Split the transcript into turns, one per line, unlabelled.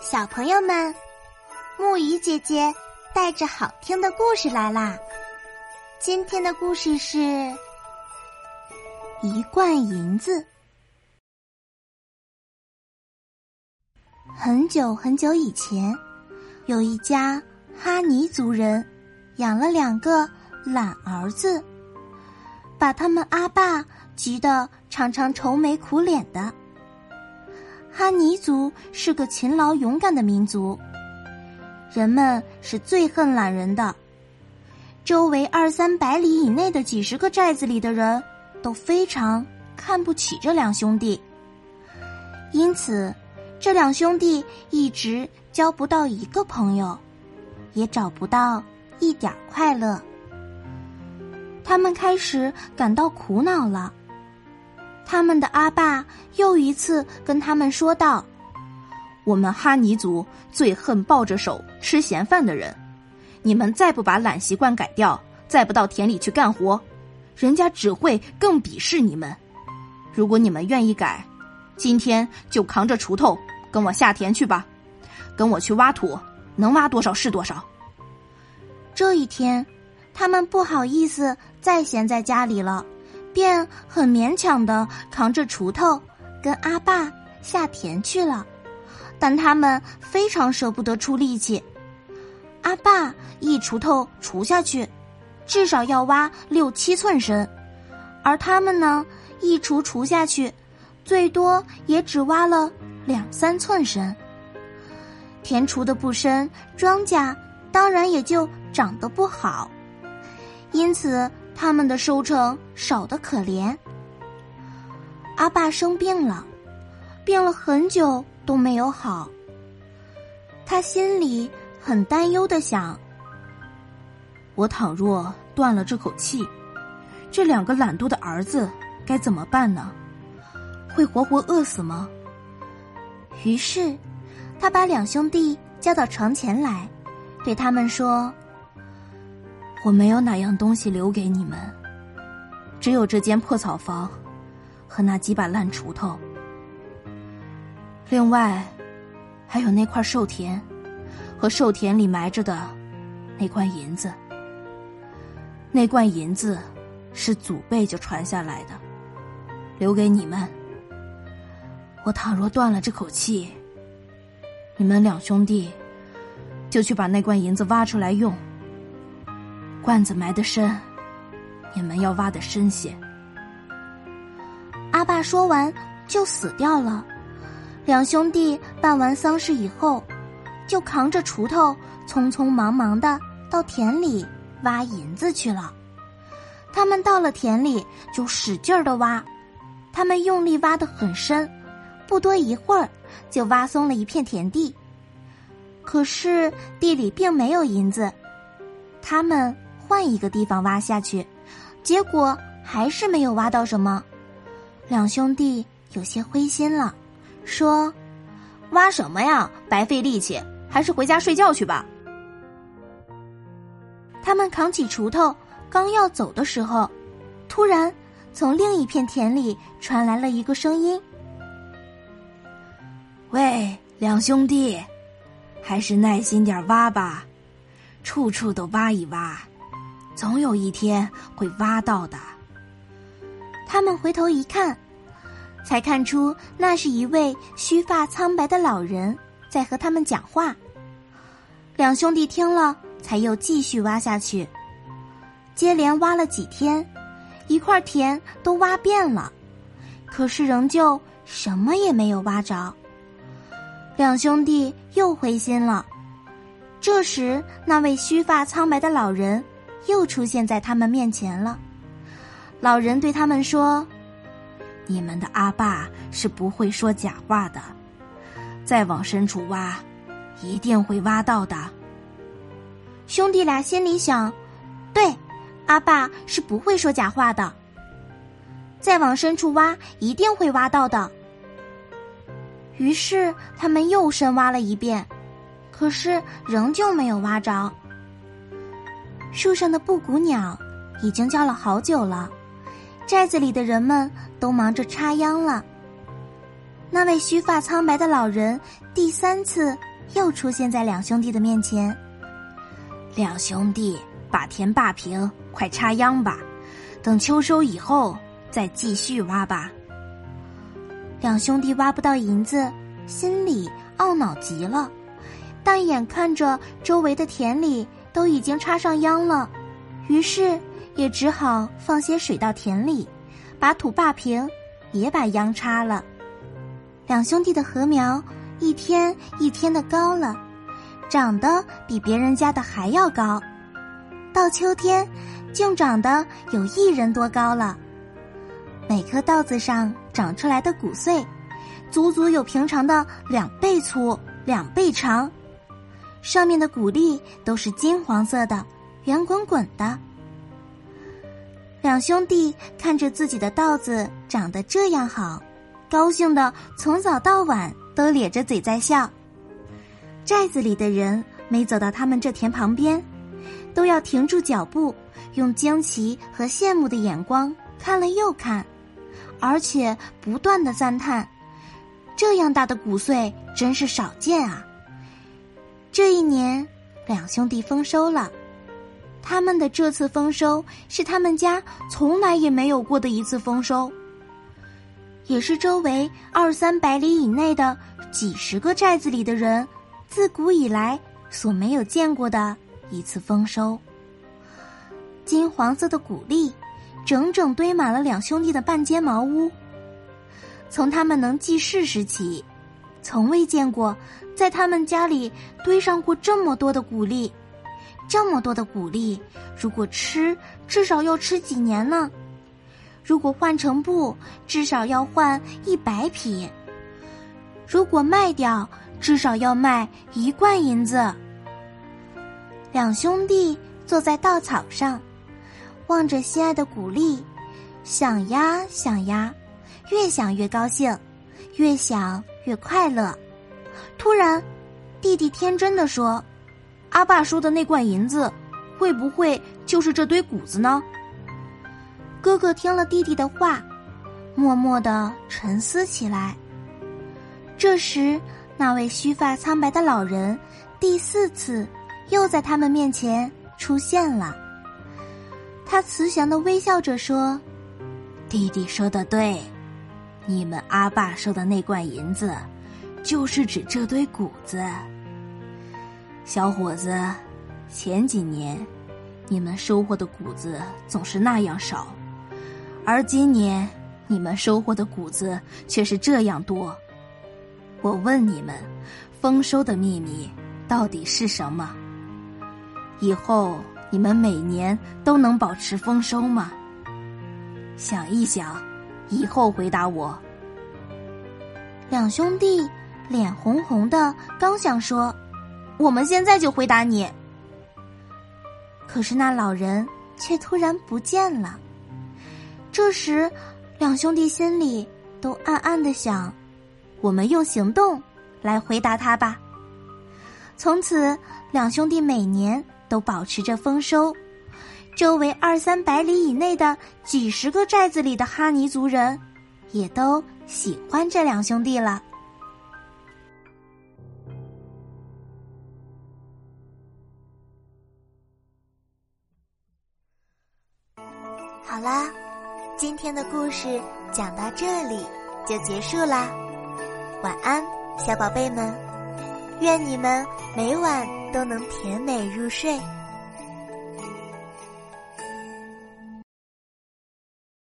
小朋友们，木鱼姐姐带着好听的故事来啦！今天的故事是一罐银子。很久很久以前，有一家哈尼族人养了两个懒儿子，把他们阿爸急得常常愁眉苦脸的。哈尼族是个勤劳勇敢的民族，人们是最恨懒人的。周围二三百里以内的几十个寨子里的人都非常看不起这两兄弟，因此这两兄弟一直交不到一个朋友，也找不到一点快乐。他们开始感到苦恼了。他们的阿爸又一次跟他们说道：“
我们哈尼族最恨抱着手吃闲饭的人，你们再不把懒习惯改掉，再不到田里去干活，人家只会更鄙视你们。如果你们愿意改，今天就扛着锄头跟我下田去吧，跟我去挖土，能挖多少是多少。”
这一天，他们不好意思再闲在家里了。便很勉强的扛着锄头，跟阿爸下田去了。但他们非常舍不得出力气。阿爸一锄头锄下去，至少要挖六七寸深，而他们呢，一锄锄下去，最多也只挖了两三寸深。田锄的不深，庄稼当然也就长得不好。因此。他们的收成少得可怜。阿爸生病了，病了很久都没有好。他心里很担忧的想：
我倘若断了这口气，这两个懒惰的儿子该怎么办呢？会活活饿死吗？
于是，他把两兄弟叫到床前来，对他们说。
我没有哪样东西留给你们，只有这间破草房和那几把烂锄头。另外，还有那块寿田和寿田里埋着的那罐银子。那罐银子是祖辈就传下来的，留给你们。我倘若断了这口气，你们两兄弟就去把那罐银子挖出来用。罐子埋得深，你们要挖得深些。
阿爸说完就死掉了。两兄弟办完丧事以后，就扛着锄头，匆匆忙忙的到田里挖银子去了。他们到了田里，就使劲儿的挖。他们用力挖的很深，不多一会儿，就挖松了一片田地。可是地里并没有银子，他们。换一个地方挖下去，结果还是没有挖到什么。两兄弟有些灰心了，说：“
挖什么呀，白费力气，还是回家睡觉去吧。”
他们扛起锄头，刚要走的时候，突然从另一片田里传来了一个声音：“
喂，两兄弟，还是耐心点挖吧，处处都挖一挖。”总有一天会挖到的。
他们回头一看，才看出那是一位须发苍白的老人在和他们讲话。两兄弟听了，才又继续挖下去。接连挖了几天，一块田都挖遍了，可是仍旧什么也没有挖着。两兄弟又灰心了。这时，那位须发苍白的老人。又出现在他们面前了。老人对他们说：“
你们的阿爸是不会说假话的，再往深处挖，一定会挖到的。”
兄弟俩心里想：“对，阿爸是不会说假话的。再往深处挖，一定会挖到的。”于是他们又深挖了一遍，可是仍旧没有挖着。树上的布谷鸟已经叫了好久了，寨子里的人们都忙着插秧了。那位须发苍白的老人第三次又出现在两兄弟的面前。
两兄弟，把田坝平，快插秧吧，等秋收以后再继续挖吧。
两兄弟挖不到银子，心里懊恼极了，但眼看着周围的田里都已经插上秧了，于是也只好放些水到田里，把土坝平，也把秧插了。两兄弟的禾苗一天一天的高了，长得比别人家的还要高，到秋天竟长得有一人多高了。每棵稻子上长出来的谷穗，足足有平常的两倍粗、两倍长，上面的谷粒都是金黄色的、圆滚滚的。两兄弟看着自己的稻子长得这样好，高兴的从早到晚都咧着嘴在笑。寨子里的人没走到他们这田旁边，都要停住脚步，用惊奇和羡慕的眼光看了又看。而且不断的赞叹，这样大的谷穗真是少见啊！这一年，两兄弟丰收了，他们的这次丰收是他们家从来也没有过的一次丰收，也是周围二三百里以内的几十个寨子里的人自古以来所没有见过的一次丰收。金黄色的谷粒。整整堆满了两兄弟的半间茅屋。从他们能记事时起，从未见过在他们家里堆上过这么多的谷粒。这么多的谷粒，如果吃，至少要吃几年呢？如果换成布，至少要换一百匹。如果卖掉，至少要卖一罐银子。两兄弟坐在稻草上。望着心爱的谷粒，想呀想呀，越想越高兴，越想越快乐。突然，弟弟天真的说：“阿爸说的那罐银子，会不会就是这堆谷子呢？”哥哥听了弟弟的话，默默的沉思起来。这时，那位须发苍白的老人第四次又在他们面前出现了。他慈祥的微笑着说：“
弟弟说的对，你们阿爸收的那罐银子，就是指这堆谷子。小伙子，前几年你们收获的谷子总是那样少，而今年你们收获的谷子却是这样多。我问你们，丰收的秘密到底是什么？以后。”你们每年都能保持丰收吗？想一想，以后回答我。
两兄弟脸红红的，刚想说，我们现在就回答你。可是那老人却突然不见了。这时，两兄弟心里都暗暗的想：我们用行动来回答他吧。从此，两兄弟每年。都保持着丰收，周围二三百里以内的几十个寨子里的哈尼族人，也都喜欢这两兄弟了。好啦，今天的故事讲到这里就结束啦，晚安，小宝贝们，愿你们每晚。都能甜美入睡。